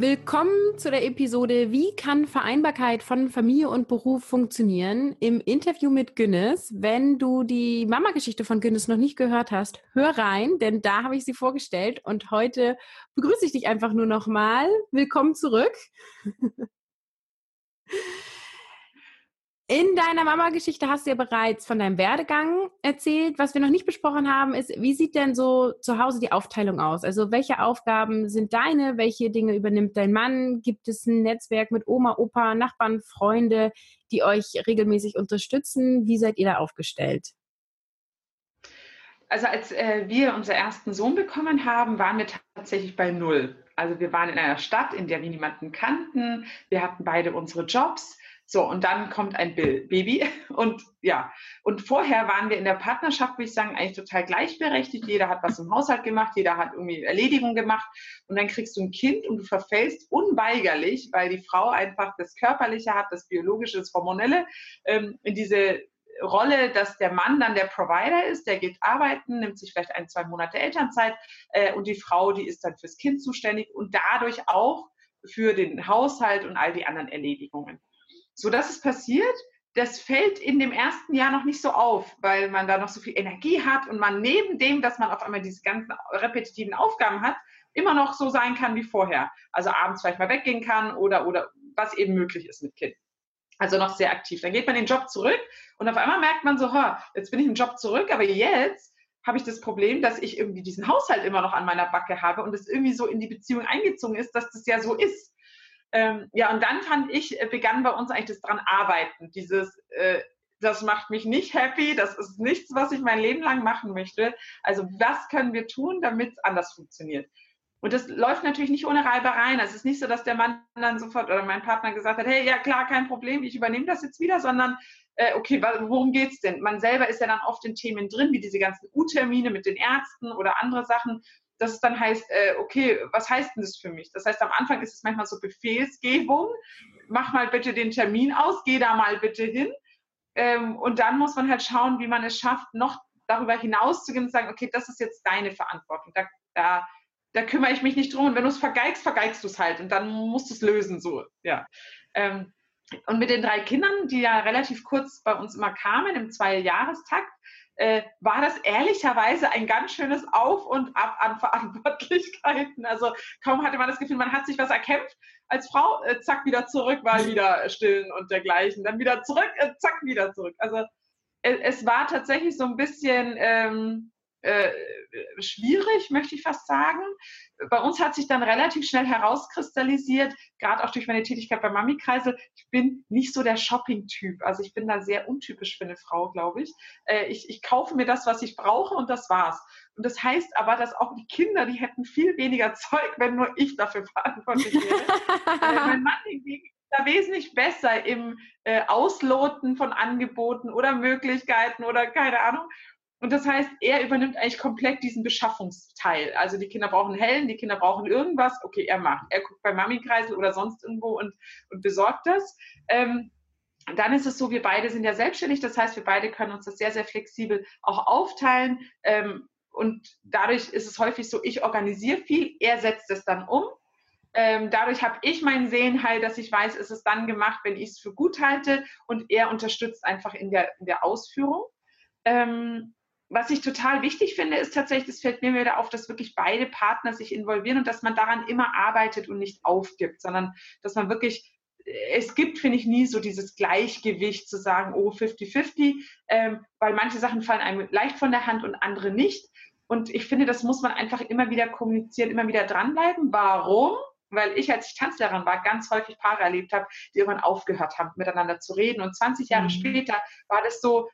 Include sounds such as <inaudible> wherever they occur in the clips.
Willkommen zu der Episode Wie kann Vereinbarkeit von Familie und Beruf funktionieren? Im Interview mit Günnes. Wenn du die Mama-Geschichte von Günnes noch nicht gehört hast, hör rein, denn da habe ich sie vorgestellt und heute begrüße ich dich einfach nur nochmal. Willkommen zurück. <laughs> In deiner Mama-Geschichte hast du ja bereits von deinem Werdegang erzählt. Was wir noch nicht besprochen haben, ist, wie sieht denn so zu Hause die Aufteilung aus? Also welche Aufgaben sind deine? Welche Dinge übernimmt dein Mann? Gibt es ein Netzwerk mit Oma, Opa, Nachbarn, Freunde, die euch regelmäßig unterstützen? Wie seid ihr da aufgestellt? Also als äh, wir unseren ersten Sohn bekommen haben, waren wir tatsächlich bei Null. Also wir waren in einer Stadt, in der wir niemanden kannten. Wir hatten beide unsere Jobs so, und dann kommt ein Baby. <laughs> Und ja, und vorher waren wir in der Partnerschaft, würde ich sagen, eigentlich total gleichberechtigt. Jeder hat was im Haushalt gemacht, jeder hat irgendwie Erledigung gemacht. Und dann kriegst du ein Kind und du verfällst unweigerlich, weil die Frau einfach das Körperliche hat, das Biologische, das Hormonelle, ähm, in diese Rolle, dass der Mann dann der Provider ist, der geht arbeiten, nimmt sich vielleicht ein, zwei Monate Elternzeit äh, und die Frau, die ist dann fürs Kind zuständig und dadurch auch für den Haushalt und all die anderen Erledigungen. So dass es passiert, das fällt in dem ersten Jahr noch nicht so auf, weil man da noch so viel Energie hat und man neben dem, dass man auf einmal diese ganzen repetitiven Aufgaben hat, immer noch so sein kann wie vorher. Also abends vielleicht mal weggehen kann oder, oder was eben möglich ist mit Kind. Also noch sehr aktiv. Dann geht man den Job zurück und auf einmal merkt man so, jetzt bin ich im Job zurück, aber jetzt habe ich das Problem, dass ich irgendwie diesen Haushalt immer noch an meiner Backe habe und es irgendwie so in die Beziehung eingezogen ist, dass das ja so ist. Ähm, ja, und dann fand ich, äh, begann bei uns eigentlich das dran arbeiten. Dieses, äh, das macht mich nicht happy, das ist nichts, was ich mein Leben lang machen möchte. Also was können wir tun, damit es anders funktioniert? Und das läuft natürlich nicht ohne Reibereien. Es ist nicht so, dass der Mann dann sofort oder mein Partner gesagt hat, hey, ja klar, kein Problem, ich übernehme das jetzt wieder, sondern äh, okay, worum geht's denn? Man selber ist ja dann oft in Themen drin, wie diese ganzen U-Termine mit den Ärzten oder andere Sachen dass es dann heißt, äh, okay, was heißt denn das für mich? Das heißt, am Anfang ist es manchmal so Befehlsgebung, mach mal bitte den Termin aus, geh da mal bitte hin. Ähm, und dann muss man halt schauen, wie man es schafft, noch darüber hinaus zu gehen und sagen, okay, das ist jetzt deine Verantwortung. Da, da, da kümmere ich mich nicht drum. Und wenn du es vergeigst, vergeigst du es halt. Und dann musst du es lösen, so, ja. Ähm, und mit den drei Kindern, die ja relativ kurz bei uns immer kamen, im Zwei-Jahrestakt, äh, war das ehrlicherweise ein ganz schönes Auf und Ab an Verantwortlichkeiten. Also kaum hatte man das Gefühl, man hat sich was erkämpft. Als Frau, äh, zack, wieder zurück, war wieder stillen und dergleichen. Dann wieder zurück, äh, zack, wieder zurück. Also äh, es war tatsächlich so ein bisschen ähm, äh, schwierig, möchte ich fast sagen. Bei uns hat sich dann relativ schnell herauskristallisiert, gerade auch durch meine Tätigkeit beim Mami-Kreisel, ich bin nicht so der Shopping-Typ. Also ich bin da sehr untypisch für eine Frau, glaube ich. Äh, ich. Ich kaufe mir das, was ich brauche und das war's. Und das heißt aber, dass auch die Kinder, die hätten viel weniger <laughs> Zeug, wenn nur ich dafür verantwortlich wäre. äh, mein Mann hingegen da wesentlich besser im äh, Ausloten von Angeboten oder Möglichkeiten oder keine Ahnung. Und das heißt, er übernimmt eigentlich komplett diesen Beschaffungsteil. Also die Kinder brauchen Hellen, die Kinder brauchen irgendwas. Okay, er macht. Er guckt bei Mami-Kreisel oder sonst irgendwo und, und besorgt das. Ähm, dann ist es so, wir beide sind ja selbstständig. Das heißt, wir beide können uns das sehr, sehr flexibel auch aufteilen. Ähm, und dadurch ist es häufig so, ich organisiere viel, er setzt es dann um. Ähm, dadurch habe ich meinen Seelenheil, dass ich weiß, es ist dann gemacht, wenn ich es für gut halte und er unterstützt einfach in der, in der Ausführung. Ähm, was ich total wichtig finde, ist tatsächlich, das fällt mir wieder auf, dass wirklich beide Partner sich involvieren und dass man daran immer arbeitet und nicht aufgibt, sondern dass man wirklich, es gibt, finde ich, nie so dieses Gleichgewicht zu sagen, oh, 50-50, ähm, weil manche Sachen fallen einem leicht von der Hand und andere nicht. Und ich finde, das muss man einfach immer wieder kommunizieren, immer wieder dranbleiben. Warum? Weil ich, als ich Tanzlehrerin war, ganz häufig Paare erlebt habe, die irgendwann aufgehört haben, miteinander zu reden. Und 20 Jahre mhm. später war das so,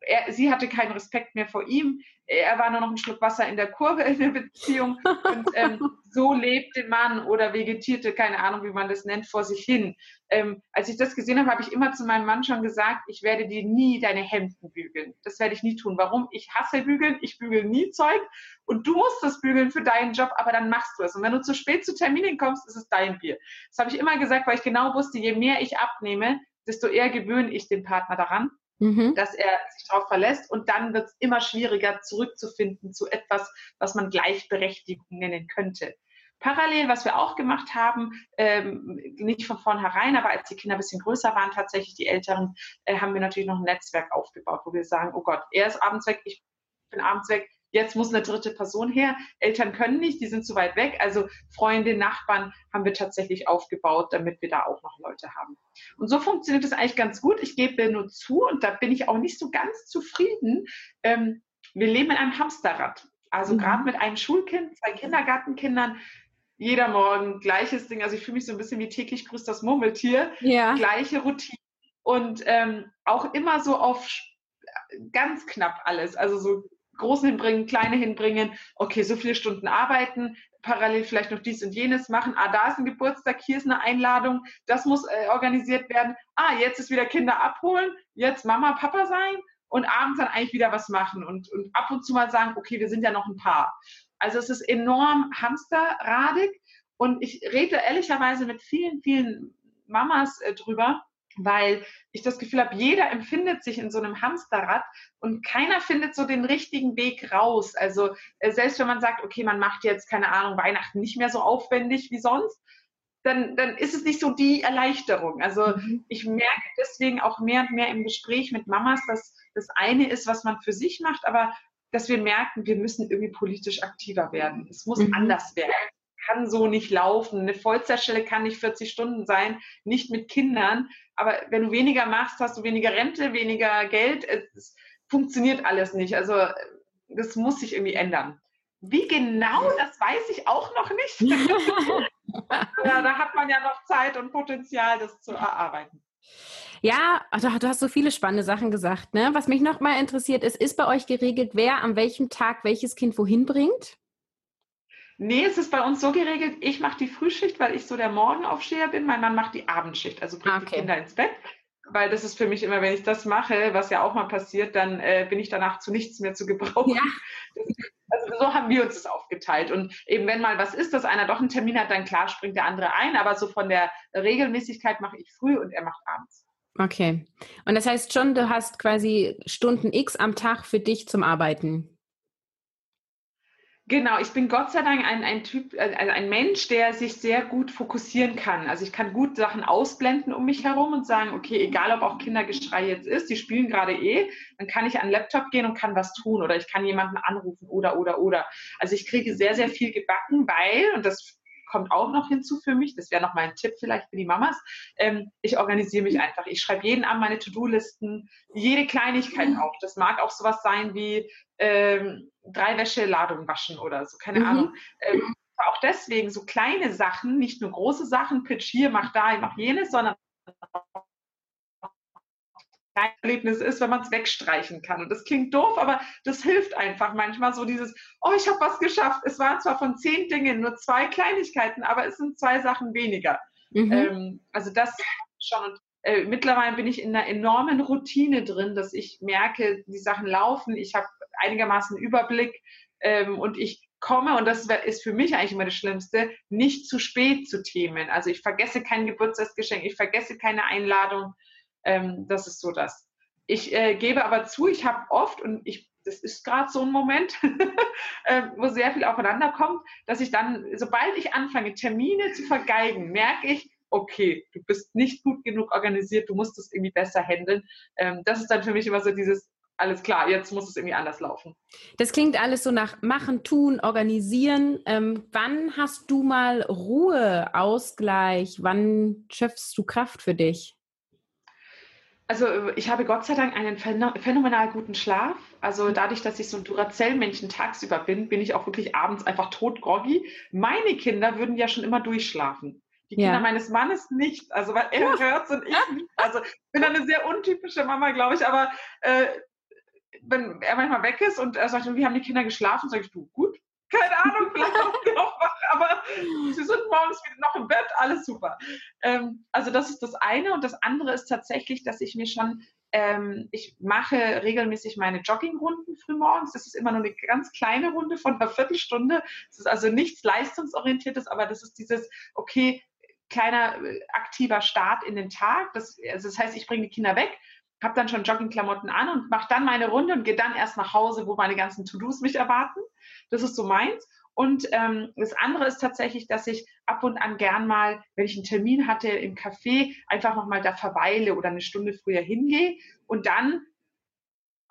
er, sie hatte keinen Respekt mehr vor ihm. Er war nur noch ein Schluck Wasser in der Kurve in der Beziehung. Und ähm, <laughs> so lebt der Mann oder vegetierte, keine Ahnung, wie man das nennt, vor sich hin. Ähm, als ich das gesehen habe, habe ich immer zu meinem Mann schon gesagt, ich werde dir nie deine Hemden bügeln. Das werde ich nie tun. Warum? Ich hasse bügeln, ich bügel nie Zeug und du musst das bügeln für deinen Job, aber dann machst du es. Und wenn du zu spät zu Terminen kommst, ist es dein Bier. Das habe ich immer gesagt, weil ich genau wusste, je mehr ich abnehme, desto eher gewöhne ich den Partner daran mhm. dass er sich darauf verlässt und dann wird es immer schwieriger zurückzufinden zu etwas, was man Gleichberechtigung nennen könnte. Parallel, was wir auch gemacht haben, ähm, nicht von vornherein, aber als die Kinder ein bisschen größer waren, tatsächlich die Älteren, äh, haben wir natürlich noch ein Netzwerk aufgebaut, wo wir sagen, oh Gott, er ist abends weg, ich bin abends weg, Jetzt muss eine dritte Person her. Eltern können nicht, die sind zu weit weg. Also Freunde, Nachbarn haben wir tatsächlich aufgebaut, damit wir da auch noch Leute haben. Und so funktioniert es eigentlich ganz gut. Ich gebe nur zu und da bin ich auch nicht so ganz zufrieden. Ähm, wir leben in einem Hamsterrad. Also mhm. gerade mit einem Schulkind, zwei Kindergartenkindern, jeder Morgen gleiches Ding. Also ich fühle mich so ein bisschen wie täglich grüßt das Murmeltier. Ja. Gleiche Routine und ähm, auch immer so auf ganz knapp alles. Also so Großen hinbringen, Kleine hinbringen, okay, so viele Stunden arbeiten, parallel vielleicht noch dies und jenes machen. Ah, da ist ein Geburtstag, hier ist eine Einladung, das muss äh, organisiert werden. Ah, jetzt ist wieder Kinder abholen, jetzt Mama, Papa sein und abends dann eigentlich wieder was machen und, und ab und zu mal sagen, okay, wir sind ja noch ein Paar. Also es ist enorm hamsterradig und ich rede ehrlicherweise mit vielen, vielen Mamas äh, drüber, weil ich das Gefühl habe, jeder empfindet sich in so einem Hamsterrad und keiner findet so den richtigen Weg raus. Also äh, selbst wenn man sagt, okay, man macht jetzt, keine Ahnung, Weihnachten nicht mehr so aufwendig wie sonst, dann, dann ist es nicht so die Erleichterung. Also mhm. ich merke deswegen auch mehr und mehr im Gespräch mit Mamas, dass das eine ist, was man für sich macht, aber dass wir merken, wir müssen irgendwie politisch aktiver werden. Es muss mhm. anders werden kann so nicht laufen. Eine Vollzeitstelle kann nicht 40 Stunden sein, nicht mit Kindern. Aber wenn du weniger machst, hast du weniger Rente, weniger Geld. Es funktioniert alles nicht. Also das muss sich irgendwie ändern. Wie genau, das weiß ich auch noch nicht. <laughs> <laughs> ja, da hat man ja noch Zeit und Potenzial, das zu erarbeiten. Ja, also du hast so viele spannende Sachen gesagt. Ne? Was mich noch mal interessiert ist, ist bei euch geregelt, wer an welchem Tag welches Kind wohin bringt? Nee, es ist bei uns so geregelt, ich mache die Frühschicht, weil ich so der Morgenaufsteher bin. Mein Mann macht die Abendschicht, also bringt okay. die Kinder ins Bett. Weil das ist für mich immer, wenn ich das mache, was ja auch mal passiert, dann äh, bin ich danach zu nichts mehr zu gebrauchen. Ja. Also so haben wir uns das aufgeteilt. Und eben wenn mal was ist, dass einer doch einen Termin hat, dann klar springt der andere ein. Aber so von der Regelmäßigkeit mache ich früh und er macht abends. Okay. Und das heißt schon, du hast quasi Stunden X am Tag für dich zum Arbeiten. Genau, ich bin Gott sei Dank ein, ein Typ, also ein Mensch, der sich sehr gut fokussieren kann. Also ich kann gut Sachen ausblenden um mich herum und sagen, okay, egal ob auch Kindergeschrei jetzt ist, die spielen gerade eh, dann kann ich an den Laptop gehen und kann was tun oder ich kann jemanden anrufen oder oder oder. Also ich kriege sehr, sehr viel gebacken, weil, und das kommt auch noch hinzu für mich, das wäre noch mal ein Tipp vielleicht für die Mamas, ähm, ich organisiere mich einfach. Ich schreibe jeden Abend meine To-Do-Listen, jede Kleinigkeit mhm. auf. Das mag auch sowas sein wie ähm, drei Wäscheladungen waschen oder so, keine mhm. Ahnung. Ähm, auch deswegen so kleine Sachen, nicht nur große Sachen, Pitch hier, mach da, mach jenes, sondern Erlebnis ist, wenn man es wegstreichen kann. Und das klingt doof, aber das hilft einfach manchmal so dieses, oh, ich habe was geschafft. Es waren zwar von zehn Dingen nur zwei Kleinigkeiten, aber es sind zwei Sachen weniger. Mhm. Ähm, also das schon. Und äh, mittlerweile bin ich in einer enormen Routine drin, dass ich merke, die Sachen laufen, ich habe einigermaßen Überblick ähm, und ich komme, und das ist für mich eigentlich immer das Schlimmste, nicht zu spät zu Themen. Also ich vergesse kein Geburtstagsgeschenk, ich vergesse keine Einladung. Ähm, das ist so das. Ich äh, gebe aber zu, ich habe oft, und ich, das ist gerade so ein Moment, <laughs> äh, wo sehr viel aufeinander kommt, dass ich dann, sobald ich anfange, Termine zu vergeigen, merke ich, okay, du bist nicht gut genug organisiert, du musst es irgendwie besser handeln. Ähm, das ist dann für mich immer so dieses, alles klar, jetzt muss es irgendwie anders laufen. Das klingt alles so nach machen, tun, organisieren. Ähm, wann hast du mal Ruhe, Ausgleich? Wann schöpfst du Kraft für dich? Also ich habe Gott sei Dank einen phänomenal guten Schlaf. Also dadurch, dass ich so ein Duracell-Männchen tagsüber bin, bin ich auch wirklich abends einfach totgroggy. Meine Kinder würden ja schon immer durchschlafen. Die Kinder ja. meines Mannes nicht. Also weil er hört und ich nicht. Also ich bin eine sehr untypische Mama, glaube ich. Aber äh, wenn er manchmal weg ist und er sagt, wie haben die Kinder geschlafen, sage ich, du, gut, keine Ahnung, vielleicht auch <laughs> noch wach, aber sie sind morgens wieder noch im Bett, alles super. Ähm, also das ist das eine und das andere ist tatsächlich, dass ich mir schon ähm, ich mache regelmäßig meine Joggingrunden frühmorgens. Das ist immer nur eine ganz kleine Runde von einer Viertelstunde. Das ist also nichts leistungsorientiertes, aber das ist dieses, okay, kleiner äh, aktiver Start in den Tag. Das, also das heißt, ich bringe die Kinder weg, habe dann schon Joggingklamotten an und mache dann meine Runde und gehe dann erst nach Hause, wo meine ganzen To-Dos mich erwarten. Das ist so meins. Und ähm, das andere ist tatsächlich, dass ich ab und an gern mal, wenn ich einen Termin hatte im Café, einfach nochmal da verweile oder eine Stunde früher hingehe und dann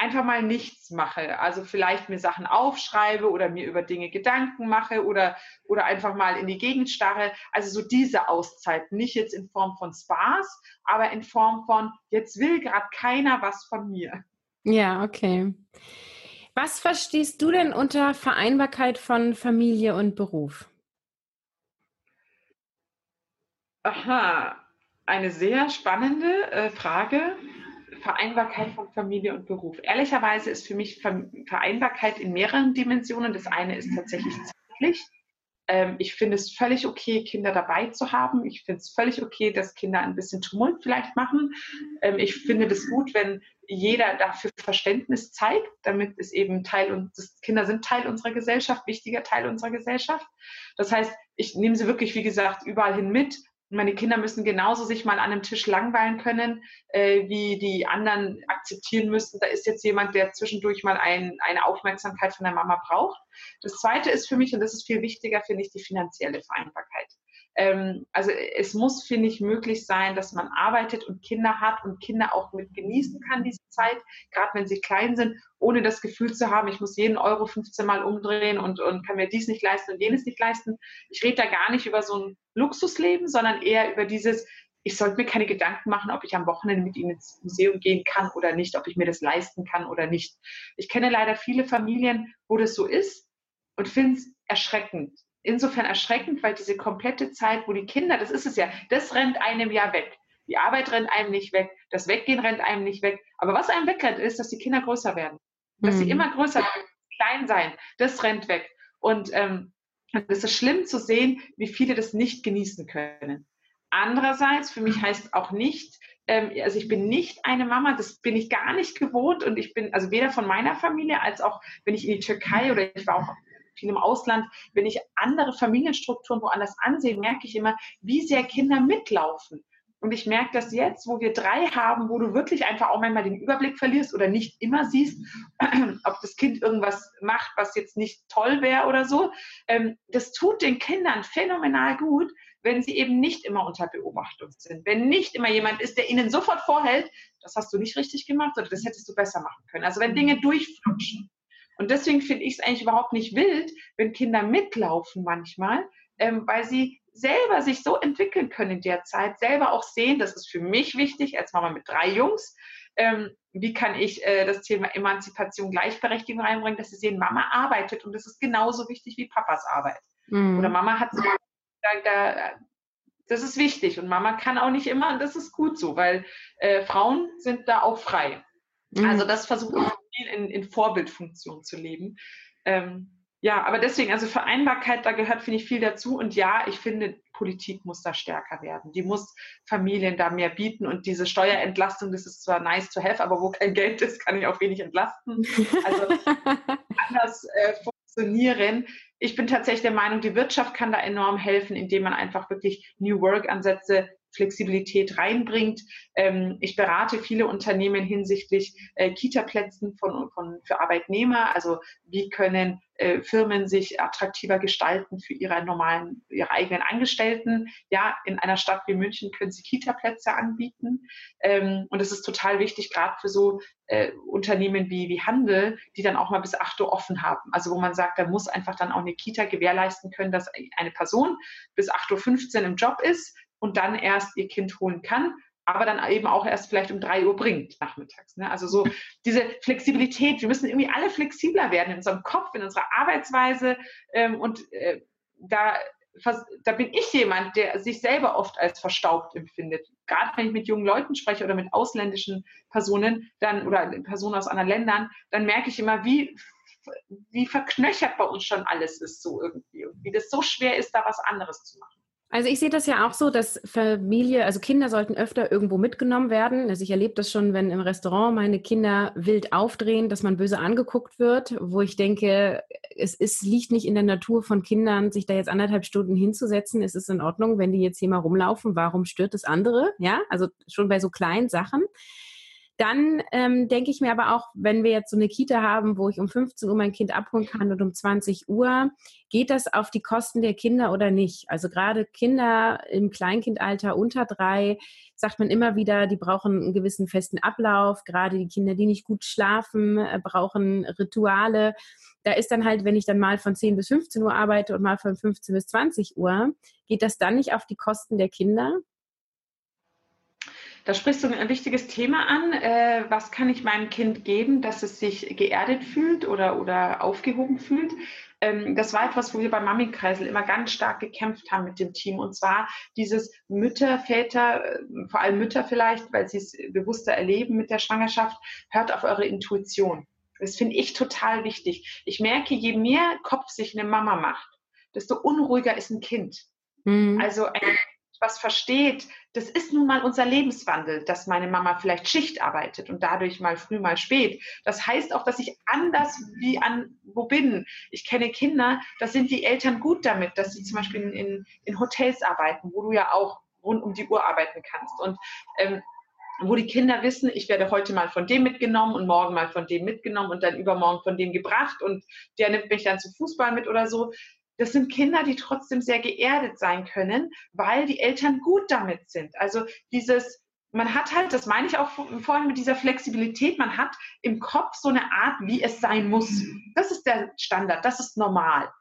einfach mal nichts mache. Also vielleicht mir Sachen aufschreibe oder mir über Dinge Gedanken mache oder, oder einfach mal in die Gegend starre. Also so diese Auszeit, nicht jetzt in Form von Spaß, aber in Form von, jetzt will gerade keiner was von mir. Ja, okay. Was verstehst du denn unter Vereinbarkeit von Familie und Beruf? Aha, eine sehr spannende äh, Frage. Vereinbarkeit von Familie und Beruf. Ehrlicherweise ist für mich Vereinbarkeit in mehreren Dimensionen. Das eine ist tatsächlich zeitlich. Ähm, ich finde es völlig okay, Kinder dabei zu haben. Ich finde es völlig okay, dass Kinder ein bisschen Tumult vielleicht machen. Ähm, ich finde das gut, wenn jeder dafür Verständnis zeigt, damit es eben Teil und Kinder sind Teil unserer Gesellschaft, wichtiger Teil unserer Gesellschaft. Das heißt, ich nehme sie wirklich, wie gesagt, überall hin mit meine Kinder müssen genauso sich mal an einem Tisch langweilen können, äh, wie die anderen akzeptieren müssen. Da ist jetzt jemand, der zwischendurch mal ein, eine Aufmerksamkeit von der Mama braucht. Das Zweite ist für mich, und das ist viel wichtiger, finde ich, die finanzielle Vereinbarkeit. Ähm, also es muss, finde ich, möglich sein, dass man arbeitet und Kinder hat und Kinder auch mit genießen kann, diese Zeit, gerade wenn sie klein sind, ohne das Gefühl zu haben, ich muss jeden Euro 15 Mal umdrehen und, und kann mir dies nicht leisten und jenes nicht leisten. Ich rede da gar nicht über so ein Luxusleben, sondern eher über dieses, ich sollte mir keine Gedanken machen, ob ich am Wochenende mit ihnen ins Museum gehen kann oder nicht, ob ich mir das leisten kann oder nicht. Ich kenne leider viele Familien, wo das so ist und finde es erschreckend insofern erschreckend, weil diese komplette Zeit, wo die Kinder, das ist es ja, das rennt einem ja weg. Die Arbeit rennt einem nicht weg, das Weggehen rennt einem nicht weg. Aber was einem wegrennt, ist, dass die Kinder größer werden. Dass mhm. sie immer größer werden, klein sein, das rennt weg. Und ähm, es ist schlimm zu sehen, wie viele das nicht genießen können. Andererseits, für mich heißt auch nicht, ähm, also ich bin nicht eine Mama, das bin ich gar nicht gewohnt und ich bin also weder von meiner Familie als auch, wenn ich in die Türkei oder ich war auch viel im Ausland, wenn ich andere Familienstrukturen woanders ansehe, merke ich immer, wie sehr Kinder mitlaufen. Und ich merke das jetzt, wo wir drei haben, wo du wirklich einfach auch manchmal den Überblick verlierst oder nicht immer siehst, <clears throat> ob das Kind irgendwas macht, was jetzt nicht toll wäre oder so. Ähm, das tut den Kindern phänomenal gut, wenn sie eben nicht immer unter Beobachtung sind. Wenn nicht immer jemand ist, der ihnen sofort vorhält, das hast du nicht richtig gemacht oder das hättest du besser machen können. Also wenn Dinge durchflutschen. Und deswegen finde ich es eigentlich überhaupt nicht wild, wenn Kinder mitlaufen manchmal, ähm, weil sie selber sich so entwickeln können in der Zeit, selber auch sehen, das ist für mich wichtig, als Mama mit drei Jungs, ähm, wie kann ich äh, das Thema Emanzipation, Gleichberechtigung reinbringen, dass sie sehen, Mama arbeitet und das ist genauso wichtig wie Papas Arbeit. Mhm. Oder Mama hat da, da, das ist wichtig und Mama kann auch nicht immer und das ist gut so, weil äh, Frauen sind da auch frei. Mhm. Also das versuche ich viel in, in Vorbildfunktion zu leben. Ähm, ja, aber deswegen, also Vereinbarkeit, da gehört, finde ich, viel dazu. Und ja, ich finde, Politik muss da stärker werden. Die muss Familien da mehr bieten. Und diese Steuerentlastung, das ist zwar nice to have, aber wo kein Geld ist, kann ich auch wenig entlasten. Also <laughs> anders äh, funktionieren. Ich bin tatsächlich der Meinung, die Wirtschaft kann da enorm helfen, indem man einfach wirklich New Work-Ansätze Flexibilität reinbringt. Ähm, ich berate viele Unternehmen hinsichtlich äh, Kita-Plätzen von, von, für Arbeitnehmer. Also wie können äh, Firmen sich attraktiver gestalten für ihre normalen, ihre eigenen Angestellten. Ja, in einer Stadt wie München können sie Kita-Plätze anbieten. Ähm, und es ist total wichtig, gerade für so äh, Unternehmen wie, wie Handel, die dann auch mal bis 8 Uhr offen haben. Also wo man sagt, da muss einfach dann auch eine Kita gewährleisten können, dass eine Person bis 8.15 Uhr im Job ist, und dann erst ihr Kind holen kann, aber dann eben auch erst vielleicht um drei Uhr bringt nachmittags. Ne? Also so <laughs> diese Flexibilität, wir müssen irgendwie alle flexibler werden in unserem Kopf, in unserer Arbeitsweise ähm, und äh, da da bin ich jemand, der sich selber oft als verstaubt empfindet. Gerade wenn ich mit jungen Leuten spreche oder mit ausländischen Personen dann oder Personen aus anderen Ländern, dann merke ich immer, wie, wie verknöchert bei uns schon alles ist, so irgendwie. Und wie das so schwer ist, da was anderes zu machen. Also ich sehe das ja auch so, dass Familie, also Kinder sollten öfter irgendwo mitgenommen werden. Also ich erlebe das schon, wenn im Restaurant meine Kinder wild aufdrehen, dass man böse angeguckt wird, wo ich denke, es ist, liegt nicht in der Natur von Kindern, sich da jetzt anderthalb Stunden hinzusetzen. Es ist in Ordnung, wenn die jetzt hier mal rumlaufen. Warum stört das andere? Ja, also schon bei so kleinen Sachen. Dann ähm, denke ich mir aber auch, wenn wir jetzt so eine Kita haben, wo ich um 15 Uhr mein Kind abholen kann und um 20 Uhr, geht das auf die Kosten der Kinder oder nicht? Also gerade Kinder im Kleinkindalter unter drei, sagt man immer wieder, die brauchen einen gewissen festen Ablauf. Gerade die Kinder, die nicht gut schlafen, äh, brauchen Rituale. Da ist dann halt, wenn ich dann mal von 10 bis 15 Uhr arbeite und mal von 15 bis 20 Uhr, geht das dann nicht auf die Kosten der Kinder? Da sprichst du ein wichtiges Thema an. Äh, was kann ich meinem Kind geben, dass es sich geerdet fühlt oder, oder aufgehoben fühlt? Ähm, das war etwas, wo wir beim Mami-Kreisel immer ganz stark gekämpft haben mit dem Team. Und zwar dieses Mütter, Väter, äh, vor allem Mütter vielleicht, weil sie es bewusster erleben mit der Schwangerschaft, hört auf eure Intuition. Das finde ich total wichtig. Ich merke, je mehr Kopf sich eine Mama macht, desto unruhiger ist ein Kind. Mhm. Also ein was versteht, das ist nun mal unser Lebenswandel, dass meine Mama vielleicht Schicht arbeitet und dadurch mal früh, mal spät. Das heißt auch, dass ich anders wie an wo bin. Ich kenne Kinder, da sind die Eltern gut damit, dass sie zum Beispiel in, in, Hotels arbeiten, wo du ja auch rund um die Uhr arbeiten kannst. Und ähm, wo die Kinder wissen, ich werde heute mal von dem mitgenommen und morgen mal von dem mitgenommen und dann übermorgen von dem gebracht und der nimmt mich dann zum Fußball mit oder so das sind Kinder, die trotzdem sehr geerdet sein können, weil die Eltern gut damit sind. Also dieses, man hat halt, das meine ich auch vorhin mit dieser Flexibilität, man hat im Kopf so eine Art, wie es sein muss. Das ist der Standard, das ist normal.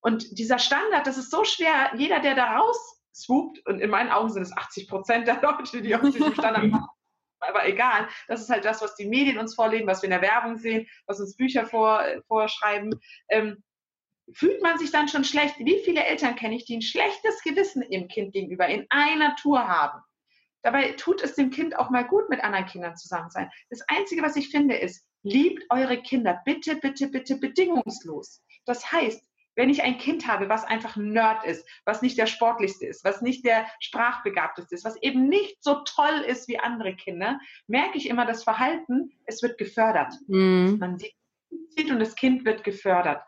Und dieser Standard, das ist so schwer, jeder, der da raus swoopt, und in meinen Augen sind es 80 Prozent der Leute, die auf diesem Standard <laughs> machen, aber egal, das ist halt das, was die Medien uns vorlegen, was wir in der Werbung sehen, was uns Bücher vor, vorschreiben. Ähm, fühlt man sich dann schon schlecht. Wie viele Eltern kenne ich, die ein schlechtes Gewissen ihrem Kind gegenüber in einer Tour haben? Dabei tut es dem Kind auch mal gut, mit anderen Kindern zusammen sein. Das Einzige, was ich finde, ist, liebt eure Kinder bitte, bitte, bitte bedingungslos. Das heißt, wenn ich ein Kind habe, was einfach ein Nerd ist, was nicht der sportlichste ist, was nicht der sprachbegabteste ist, was eben nicht so toll ist wie andere Kinder, merke ich immer das Verhalten, es wird gefördert. Mhm. Man sieht und das Kind wird gefördert.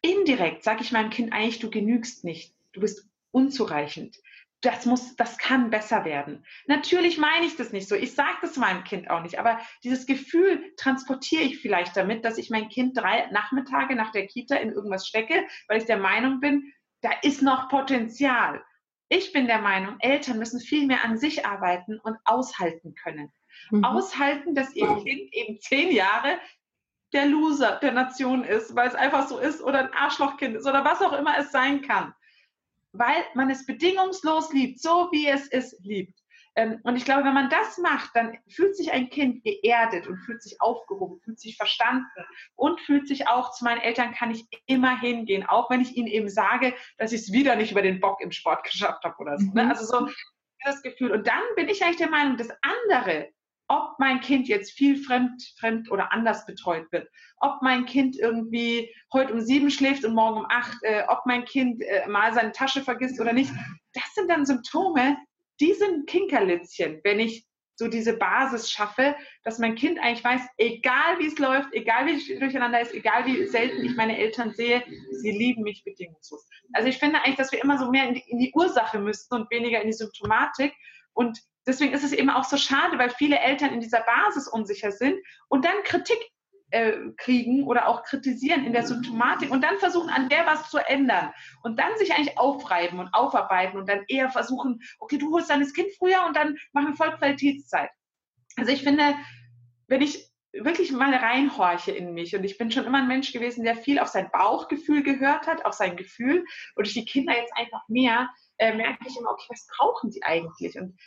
Indirekt sage ich meinem Kind eigentlich, du genügst nicht, du bist unzureichend. Das muss, das kann besser werden. Natürlich meine ich das nicht so. Ich sage das meinem Kind auch nicht. Aber dieses Gefühl transportiere ich vielleicht damit, dass ich mein Kind drei Nachmittage nach der Kita in irgendwas stecke, weil ich der Meinung bin, da ist noch Potenzial. Ich bin der Meinung, Eltern müssen viel mehr an sich arbeiten und aushalten können. Mhm. Aushalten, dass ihr Kind eben zehn Jahre der Loser der Nation ist, weil es einfach so ist oder ein Arschlochkind ist oder was auch immer es sein kann. Weil man es bedingungslos liebt, so wie es ist, liebt. Ähm, und ich glaube, wenn man das macht, dann fühlt sich ein Kind geerdet und fühlt sich aufgehoben, fühlt sich verstanden und fühlt sich auch, zu meinen Eltern kann ich immer hingehen, auch wenn ich ihnen eben sage, dass ich es wieder nicht über den Bock im Sport geschafft habe oder so. Ne? Mhm. Also so das Gefühl. Und dann bin ich eigentlich der Meinung, das andere ob mein Kind jetzt viel fremd, fremd oder anders betreut wird, ob mein Kind irgendwie heute um sieben schläft und morgen um acht, äh, ob mein Kind äh, mal seine Tasche vergisst oder nicht, das sind dann Symptome, die sind Kinkerlitzchen, wenn ich so diese Basis schaffe, dass mein Kind eigentlich weiß, egal wie es läuft, egal wie es durcheinander ist, egal wie selten ich meine Eltern sehe, sie lieben mich bedingungslos. Also ich finde eigentlich, dass wir immer so mehr in die, in die Ursache müssten und weniger in die Symptomatik. Und deswegen ist es eben auch so schade, weil viele Eltern in dieser Basis unsicher sind und dann Kritik äh, kriegen oder auch kritisieren in der Symptomatik und dann versuchen, an der was zu ändern und dann sich eigentlich aufreiben und aufarbeiten und dann eher versuchen, okay, du holst deines Kind früher und dann machen wir voll Qualitätszeit. Also ich finde, wenn ich wirklich mal reinhorche in mich und ich bin schon immer ein Mensch gewesen, der viel auf sein Bauchgefühl gehört hat, auf sein Gefühl und durch die Kinder jetzt einfach mehr, äh, merke ich immer, okay, was brauchen sie eigentlich? Und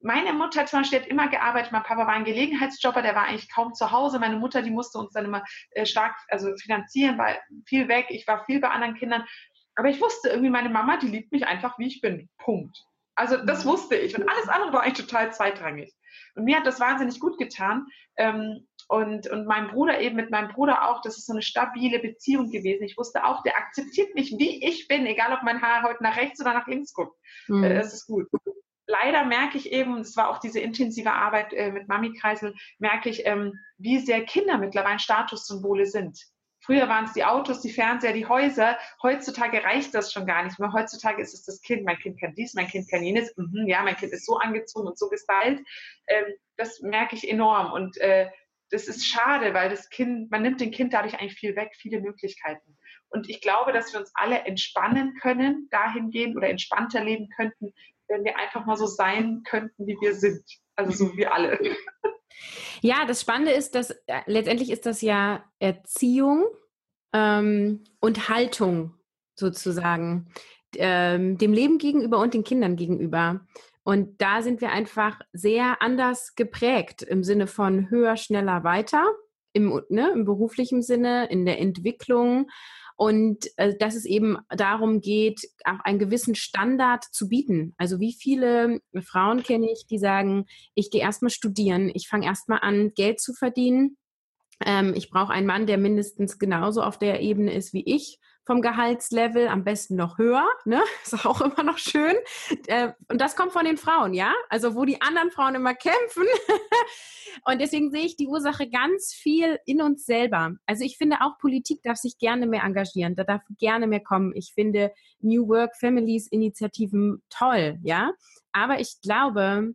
meine Mutter zum Beispiel hat immer gearbeitet, mein Papa war ein Gelegenheitsjobber, der war eigentlich kaum zu Hause. Meine Mutter, die musste uns dann immer äh, stark also finanzieren, war viel weg, ich war viel bei anderen Kindern. Aber ich wusste irgendwie, meine Mama, die liebt mich einfach, wie ich bin. Punkt. Also das mhm. wusste ich. Und alles andere war eigentlich total zweitrangig. Und mir hat das wahnsinnig gut getan. Ähm, und, und mein Bruder eben mit meinem Bruder auch, das ist so eine stabile Beziehung gewesen. Ich wusste auch, der akzeptiert mich, wie ich bin, egal ob mein Haar heute nach rechts oder nach links guckt. Mhm. Äh, das ist gut. Leider merke ich eben, es war auch diese intensive Arbeit äh, mit Mami-Kreisel, merke ich, ähm, wie sehr Kinder mittlerweile Statussymbole sind. Früher waren es die Autos, die Fernseher, die Häuser. Heutzutage reicht das schon gar nicht mehr. Heutzutage ist es das Kind. Mein Kind kann dies, mein Kind kann jenes. Mhm, ja, mein Kind ist so angezogen und so gestylt. Ähm, das merke ich enorm. Und äh, das ist schade, weil das Kind, man nimmt dem Kind dadurch eigentlich viel weg, viele Möglichkeiten. Und ich glaube, dass wir uns alle entspannen können, dahingehend oder entspannter leben könnten, wenn wir einfach mal so sein könnten, wie wir sind. Also so wie alle. Ja, das Spannende ist, dass äh, letztendlich ist das ja Erziehung ähm, und Haltung sozusagen ähm, dem Leben gegenüber und den Kindern gegenüber. Und da sind wir einfach sehr anders geprägt im Sinne von höher, schneller, weiter, im, ne, im beruflichen Sinne, in der Entwicklung. Und äh, dass es eben darum geht, auch einen gewissen Standard zu bieten. Also wie viele Frauen kenne ich, die sagen, ich gehe erstmal studieren, ich fange erstmal an, Geld zu verdienen. Ähm, ich brauche einen Mann, der mindestens genauso auf der Ebene ist wie ich vom Gehaltslevel, am besten noch höher, ne? <laughs> Ist auch immer noch schön. Äh, und das kommt von den Frauen, ja? Also wo die anderen Frauen immer kämpfen. <laughs> und deswegen sehe ich die Ursache ganz viel in uns selber. Also ich finde auch Politik darf sich gerne mehr engagieren, da darf gerne mehr kommen. Ich finde New Work Families Initiativen toll, ja? Aber ich glaube,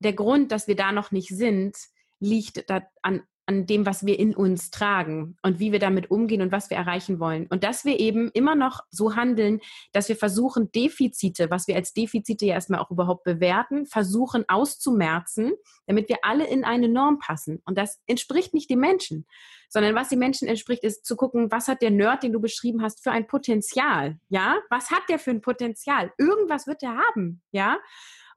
der Grund, dass wir da noch nicht sind, liegt da an an dem, was wir in uns tragen und wie wir damit umgehen und was wir erreichen wollen. Und dass wir eben immer noch so handeln, dass wir versuchen, Defizite, was wir als Defizite ja erstmal auch überhaupt bewerten, versuchen auszumerzen, damit wir alle in eine Norm passen. Und das entspricht nicht dem Menschen, sondern was den Menschen entspricht, ist zu gucken, was hat der Nerd, den du beschrieben hast, für ein Potenzial? Ja, was hat der für ein Potenzial? Irgendwas wird er haben, ja?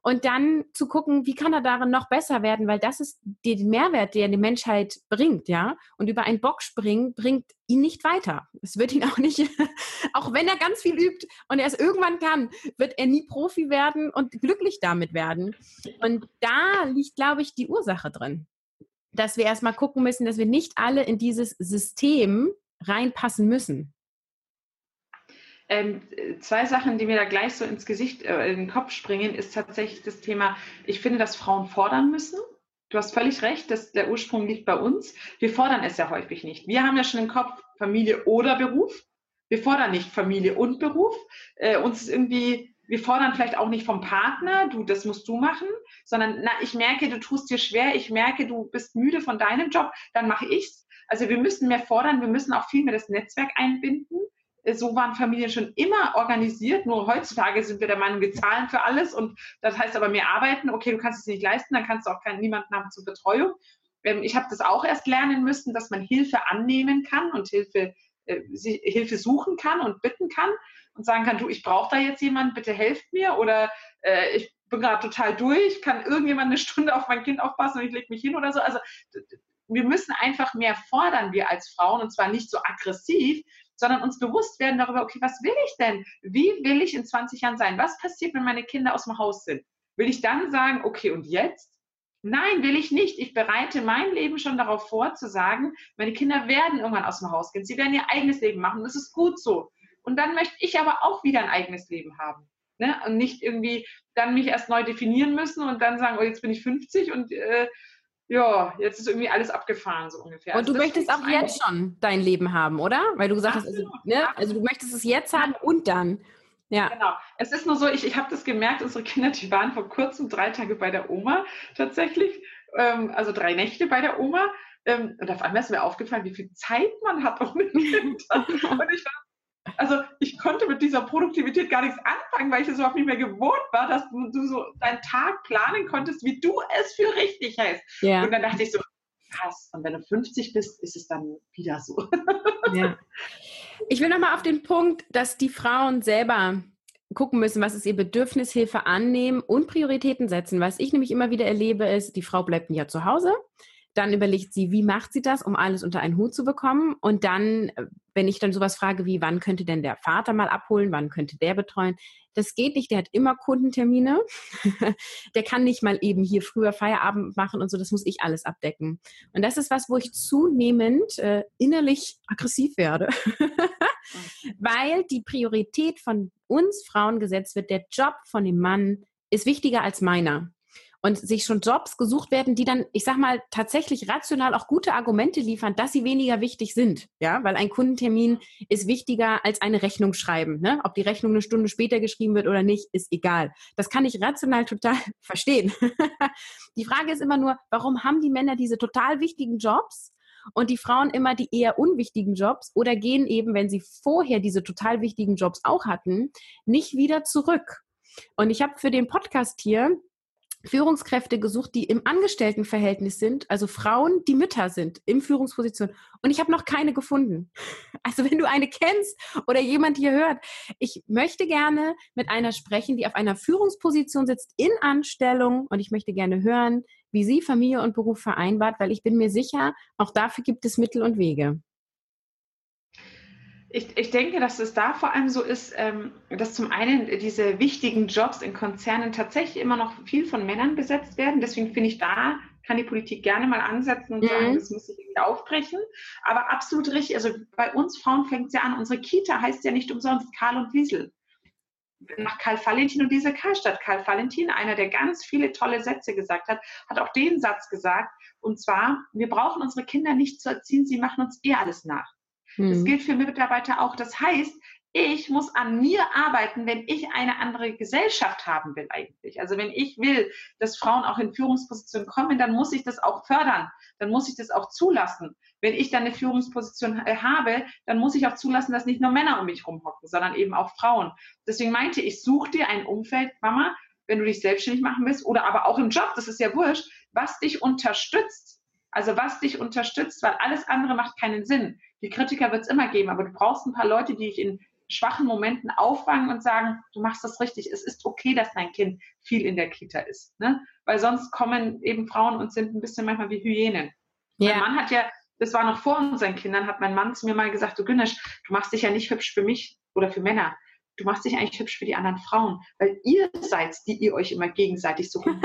Und dann zu gucken, wie kann er darin noch besser werden, weil das ist den Mehrwert, der die Menschheit bringt, ja. Und über einen Bock springen bringt ihn nicht weiter. Es wird ihn auch nicht, <laughs> auch wenn er ganz viel übt und er es irgendwann kann, wird er nie Profi werden und glücklich damit werden. Und da liegt, glaube ich, die Ursache drin. Dass wir erstmal gucken müssen, dass wir nicht alle in dieses System reinpassen müssen. Ähm, zwei Sachen, die mir da gleich so ins Gesicht, äh, in den Kopf springen, ist tatsächlich das Thema, ich finde, dass Frauen fordern müssen. Du hast völlig recht, dass der Ursprung liegt bei uns. Wir fordern es ja häufig nicht. Wir haben ja schon im Kopf Familie oder Beruf. Wir fordern nicht Familie und Beruf. Äh, uns ist irgendwie, wir fordern vielleicht auch nicht vom Partner, du, das musst du machen, sondern na, ich merke, du tust dir schwer, ich merke, du bist müde von deinem Job, dann mache ich's. Also wir müssen mehr fordern, wir müssen auch viel mehr das Netzwerk einbinden so waren Familien schon immer organisiert. Nur heutzutage sind wir der Meinung, wir zahlen für alles und das heißt aber mehr arbeiten. Okay, du kannst es nicht leisten, dann kannst du auch keinen, niemanden haben zur Betreuung. Ähm, ich habe das auch erst lernen müssen, dass man Hilfe annehmen kann und Hilfe, äh, Hilfe suchen kann und bitten kann und sagen kann, du, ich brauche da jetzt jemanden, bitte helft mir oder äh, ich bin gerade total durch, kann irgendjemand eine Stunde auf mein Kind aufpassen und ich lege mich hin oder so. Also wir müssen einfach mehr fordern, wir als Frauen, und zwar nicht so aggressiv, sondern uns bewusst werden darüber, okay, was will ich denn? Wie will ich in 20 Jahren sein? Was passiert, wenn meine Kinder aus dem Haus sind? Will ich dann sagen, okay, und jetzt? Nein, will ich nicht. Ich bereite mein Leben schon darauf vor, zu sagen, meine Kinder werden irgendwann aus dem Haus gehen. Sie werden ihr eigenes Leben machen. Das ist gut so. Und dann möchte ich aber auch wieder ein eigenes Leben haben. Ne? Und nicht irgendwie dann mich erst neu definieren müssen und dann sagen, oh, jetzt bin ich 50 und äh, ja, jetzt ist irgendwie alles abgefahren, so ungefähr. Und also du möchtest auch jetzt schon dein Leben haben, oder? Weil du gesagt hast, also, ne? also du möchtest es jetzt haben und dann. Ja. Genau. Es ist nur so, ich, ich habe das gemerkt, unsere Kinder, die waren vor kurzem drei Tage bei der Oma tatsächlich, ähm, also drei Nächte bei der Oma. Ähm, und auf einmal ist mir aufgefallen, wie viel Zeit man hat auch mit Kindern. <laughs> und ich war also ich konnte mit dieser Produktivität gar nichts anfangen, weil ich es überhaupt nicht mehr gewohnt war, dass du, du, so deinen Tag planen konntest, wie du es für richtig hältst. Ja. Und dann dachte ich so, krass, und wenn du 50 bist, ist es dann wieder so. Ja. Ich will nochmal auf den Punkt, dass die Frauen selber gucken müssen, was ist ihr Bedürfnis, Hilfe annehmen und Prioritäten setzen. Was ich nämlich immer wieder erlebe, ist, die Frau bleibt ja zu Hause, dann überlegt sie, wie macht sie das, um alles unter einen Hut zu bekommen. Und dann, äh, wenn ich dann sowas frage wie, wann könnte denn der Vater mal abholen, wann könnte der betreuen, das geht nicht, der hat immer Kundentermine. <laughs> der kann nicht mal eben hier früher Feierabend machen und so, das muss ich alles abdecken. Und das ist was, wo ich zunehmend äh, innerlich aggressiv werde. <laughs> Weil die Priorität von uns Frauen gesetzt wird, der Job von dem Mann ist wichtiger als meiner und sich schon Jobs gesucht werden, die dann, ich sag mal, tatsächlich rational auch gute Argumente liefern, dass sie weniger wichtig sind. Ja, weil ein Kundentermin ist wichtiger als eine Rechnung schreiben. Ne? Ob die Rechnung eine Stunde später geschrieben wird oder nicht, ist egal. Das kann ich rational total <laughs> verstehen. die Frage ist immer nur, warum haben die Männer diese total wichtigen Jobs? und die Frauen immer die eher unwichtigen Jobs oder gehen eben, wenn sie vorher diese total wichtigen Jobs auch hatten, nicht wieder zurück. Und ich habe für den Podcast hier Führungskräfte gesucht, die im Angestelltenverhältnis sind, also Frauen, die Mütter sind, in Führungsposition. Und ich habe noch keine gefunden. <laughs> Also wenn du eine kennst oder jemand hier hört, ich möchte gerne mit einer sprechen, die auf einer Führungsposition sitzt, in Anstellung. Und ich möchte gerne hören, wie sie Familie und Beruf vereinbart, weil ich bin mir sicher, auch dafür gibt es Mittel und Wege. Ich, ich denke, dass es da vor allem so ist, ähm, dass zum einen diese wichtigen Jobs in Konzernen tatsächlich immer noch viel von Männern besetzt werden. Deswegen finde ich, da kann die Politik gerne mal ansetzen und mhm. sagen, das muss sich irgendwie aufbrechen. Aber absolut richtig. Also bei uns Frauen fängt es ja an. Unsere Kita heißt ja nicht umsonst Karl und Wiesel. Nach Karl Valentin und diese Karlstadt. Karl Valentin, einer, der ganz viele tolle Sätze gesagt hat, hat auch den Satz gesagt. Und zwar, wir brauchen unsere Kinder nicht zu erziehen, sie machen uns eh alles nach. Hm. Das gilt für Mitarbeiter auch. Das heißt, ich muss an mir arbeiten, wenn ich eine andere Gesellschaft haben will eigentlich. Also wenn ich will, dass Frauen auch in Führungspositionen kommen, dann muss ich das auch fördern, dann muss ich das auch zulassen. Wenn ich dann eine Führungsposition äh, habe, dann muss ich auch zulassen, dass nicht nur Männer um mich rumhocken, sondern eben auch Frauen. Deswegen meinte ich, such dir ein Umfeld, Mama, wenn du dich selbstständig machen willst oder aber auch im Job, das ist ja wurscht, was dich unterstützt. Also was dich unterstützt, weil alles andere macht keinen Sinn. Die Kritiker wird es immer geben, aber du brauchst ein paar Leute, die dich in schwachen Momenten auffangen und sagen, du machst das richtig. Es ist okay, dass dein Kind viel in der Kita ist. Ne? Weil sonst kommen eben Frauen und sind ein bisschen manchmal wie Hyänen. Ja. Mein Mann hat ja, das war noch vor unseren Kindern, hat mein Mann zu mir mal gesagt, du Günnisch, du machst dich ja nicht hübsch für mich oder für Männer. Du machst dich eigentlich hübsch für die anderen Frauen, weil ihr seid, die ihr euch immer gegenseitig so gut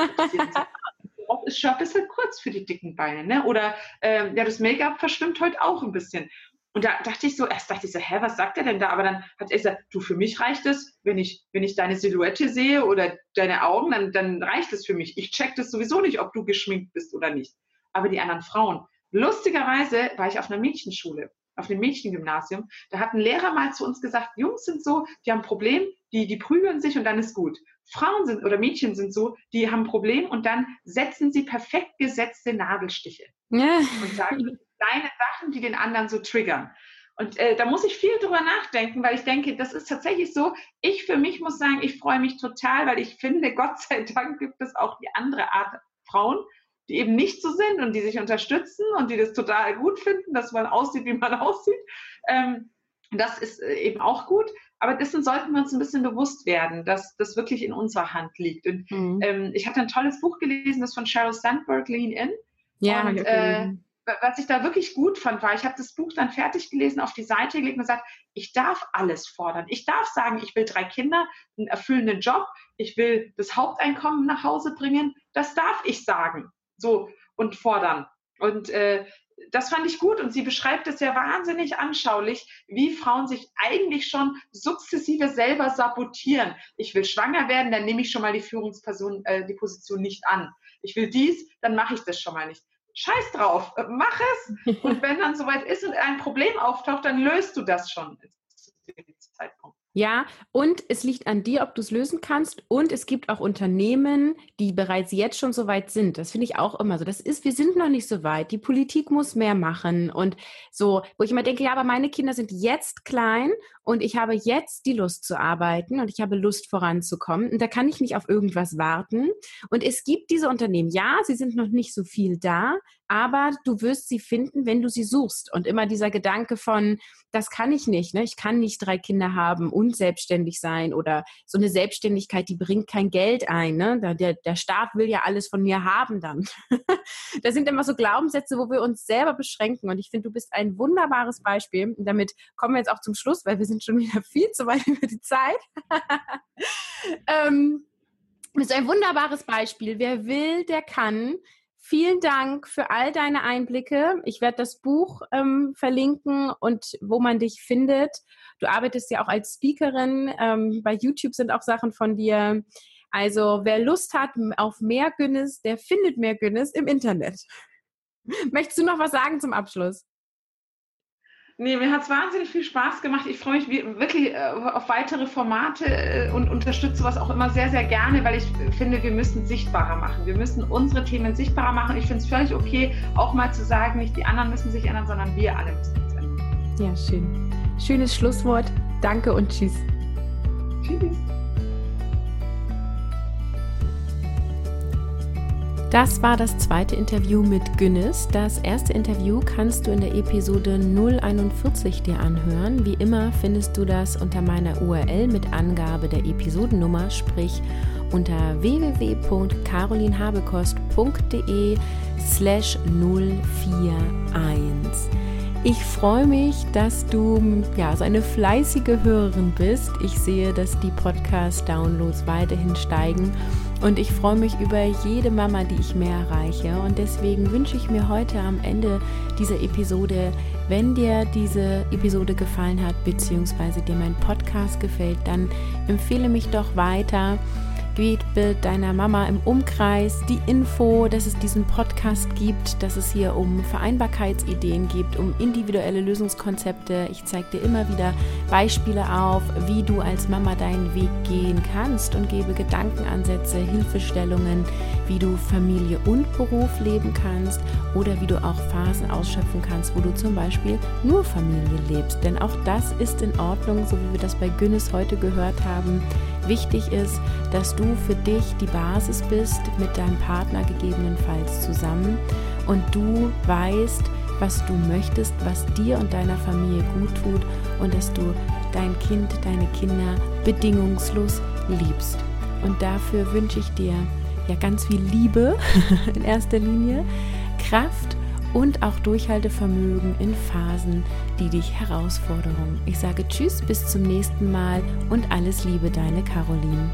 ist schon ein bisschen kurz für die dicken Beine. Ne? Oder ähm, ja, das Make-up verschwimmt heute auch ein bisschen. Und da dachte ich so, erst dachte ich so, hä, was sagt er denn da? Aber dann hat er gesagt, du, für mich reicht es, wenn ich, wenn ich deine Silhouette sehe oder deine Augen, dann, dann reicht es für mich. Ich check das sowieso nicht, ob du geschminkt bist oder nicht. Aber die anderen Frauen. Lustigerweise war ich auf einer Mädchenschule, auf einem Mädchengymnasium. Da hat ein Lehrer mal zu uns gesagt, Jungs sind so, die haben ein Problem, die, die prügeln sich und dann ist gut. Frauen sind oder Mädchen sind so, die haben ein Problem und dann setzen sie perfekt gesetzte Nadelstiche. Ja. Und sagen, kleine Sachen, die den anderen so triggern. Und äh, da muss ich viel drüber nachdenken, weil ich denke, das ist tatsächlich so. Ich für mich muss sagen, ich freue mich total, weil ich finde, <laughs> Gott sei Dank gibt es auch die andere Art Frauen, die eben nicht so sind und die sich unterstützen und die das total gut finden, dass man aussieht, wie man <laughs> aussieht. Ähm, das ist äh, eben auch gut. Aber dessen sollten wir uns ein bisschen bewusst werden, dass das wirklich in unserer Hand liegt. Und mhm. ähm, ich hatte ein tolles Buch gelesen, das von Sheryl Sandberg, Lean In. Ja, und, äh, was ich da wirklich gut fand, war, ich habe das Buch dann fertig gelesen, auf die Seite gelegt und gesagt, ich darf alles fordern. Ich darf sagen, ich will drei Kinder, einen erfüllenden Job, ich will das Haupteinkommen nach Hause bringen. Das darf ich sagen. So und fordern. Und äh, das fand ich gut und sie beschreibt es ja wahnsinnig anschaulich, wie Frauen sich eigentlich schon sukzessive selber sabotieren. Ich will schwanger werden, dann nehme ich schon mal die Führungsperson, äh, die Position nicht an. Ich will dies, dann mache ich das schon mal nicht scheiß drauf, mach es. <laughs> Und wenn dann soweit ist und ein Problem auftaucht, dann löst du das schon zu dem Zeitpunkt. Ja, und es liegt an dir, ob du es lösen kannst. Und es gibt auch Unternehmen, die bereits jetzt schon so weit sind. Das finde ich auch immer so. Das ist, wir sind noch nicht so weit. Die Politik muss mehr machen. Und so, wo ich immer denke, ja, aber meine Kinder sind jetzt klein und ich habe jetzt die Lust zu arbeiten und ich habe Lust voranzukommen und da kann ich nicht auf irgendwas warten. Und es gibt diese Unternehmen, ja, sie sind noch nicht so viel da, aber du wirst sie finden, wenn du sie suchst. Und immer dieser Gedanke von, das kann ich nicht, ne? ich kann nicht drei Kinder haben und selbstständig sein oder so eine Selbstständigkeit, die bringt kein Geld ein. Ne? Der, der Staat will ja alles von mir haben dann. <laughs> das sind immer so Glaubenssätze, wo wir uns selber beschränken. Und ich finde, du bist ein wunderbares Beispiel. Und damit kommen wir jetzt auch zum Schluss, weil wir sind schon wieder viel zu weit <laughs> über die Zeit. <laughs> ähm, das ist ein wunderbares Beispiel. Wer will, der kann. Vielen Dank für all deine Einblicke. Ich werde das Buch ähm, verlinken und wo man dich findet. Du arbeitest ja auch als Speakerin. Ähm, bei YouTube sind auch Sachen von dir. Also wer Lust hat auf mehr Günnis, der findet mehr Günnis im Internet. <laughs> Möchtest du noch was sagen zum Abschluss? Nee, mir hat es wahnsinnig viel Spaß gemacht. Ich freue mich wirklich äh, auf weitere Formate äh, und unterstütze sowas auch immer sehr, sehr gerne, weil ich finde, wir müssen sichtbarer machen. Wir müssen unsere Themen sichtbarer machen. Ich finde es völlig okay, auch mal zu sagen, nicht die anderen müssen sich ändern, sondern wir alle müssen uns ändern. Ja, schön. Schönes Schlusswort. Danke und tschüss. Tschüss. Das war das zweite Interview mit Günnis. Das erste Interview kannst du in der Episode 041 dir anhören. Wie immer findest du das unter meiner URL mit Angabe der Episodennummer, sprich unter www.carolinhabekost.de slash 041. Ich freue mich, dass du ja, so eine fleißige Hörerin bist. Ich sehe, dass die Podcast-Downloads weiterhin steigen und ich freue mich über jede Mama, die ich mehr erreiche. Und deswegen wünsche ich mir heute am Ende dieser Episode, wenn dir diese Episode gefallen hat, beziehungsweise dir mein Podcast gefällt, dann empfehle mich doch weiter Gebet deiner Mama im Umkreis, die Info, dass es diesen Podcast gibt, dass es hier um Vereinbarkeitsideen gibt, um individuelle Lösungskonzepte. Ich zeige dir immer wieder Beispiele auf, wie du als Mama deinen Weg gehen kannst und gebe Gedankenansätze, Hilfestellungen, wie du Familie und Beruf leben kannst oder wie du auch Phasen ausschöpfen kannst, wo du zum Beispiel nur Familie lebst. Denn auch das ist in Ordnung, so wie wir das bei Günnis heute gehört haben. Wichtig ist, dass du für dich die Basis bist mit deinem Partner gegebenenfalls zusammen und du weißt, was du möchtest, was dir und deiner Familie gut tut und dass du dein Kind, deine Kinder bedingungslos liebst. Und dafür wünsche ich dir ja ganz viel Liebe <laughs> in erster Linie, Kraft und auch Durchhaltevermögen in Phasen, die dich herausfordern. Ich sage Tschüss, bis zum nächsten Mal und alles Liebe, deine Caroline.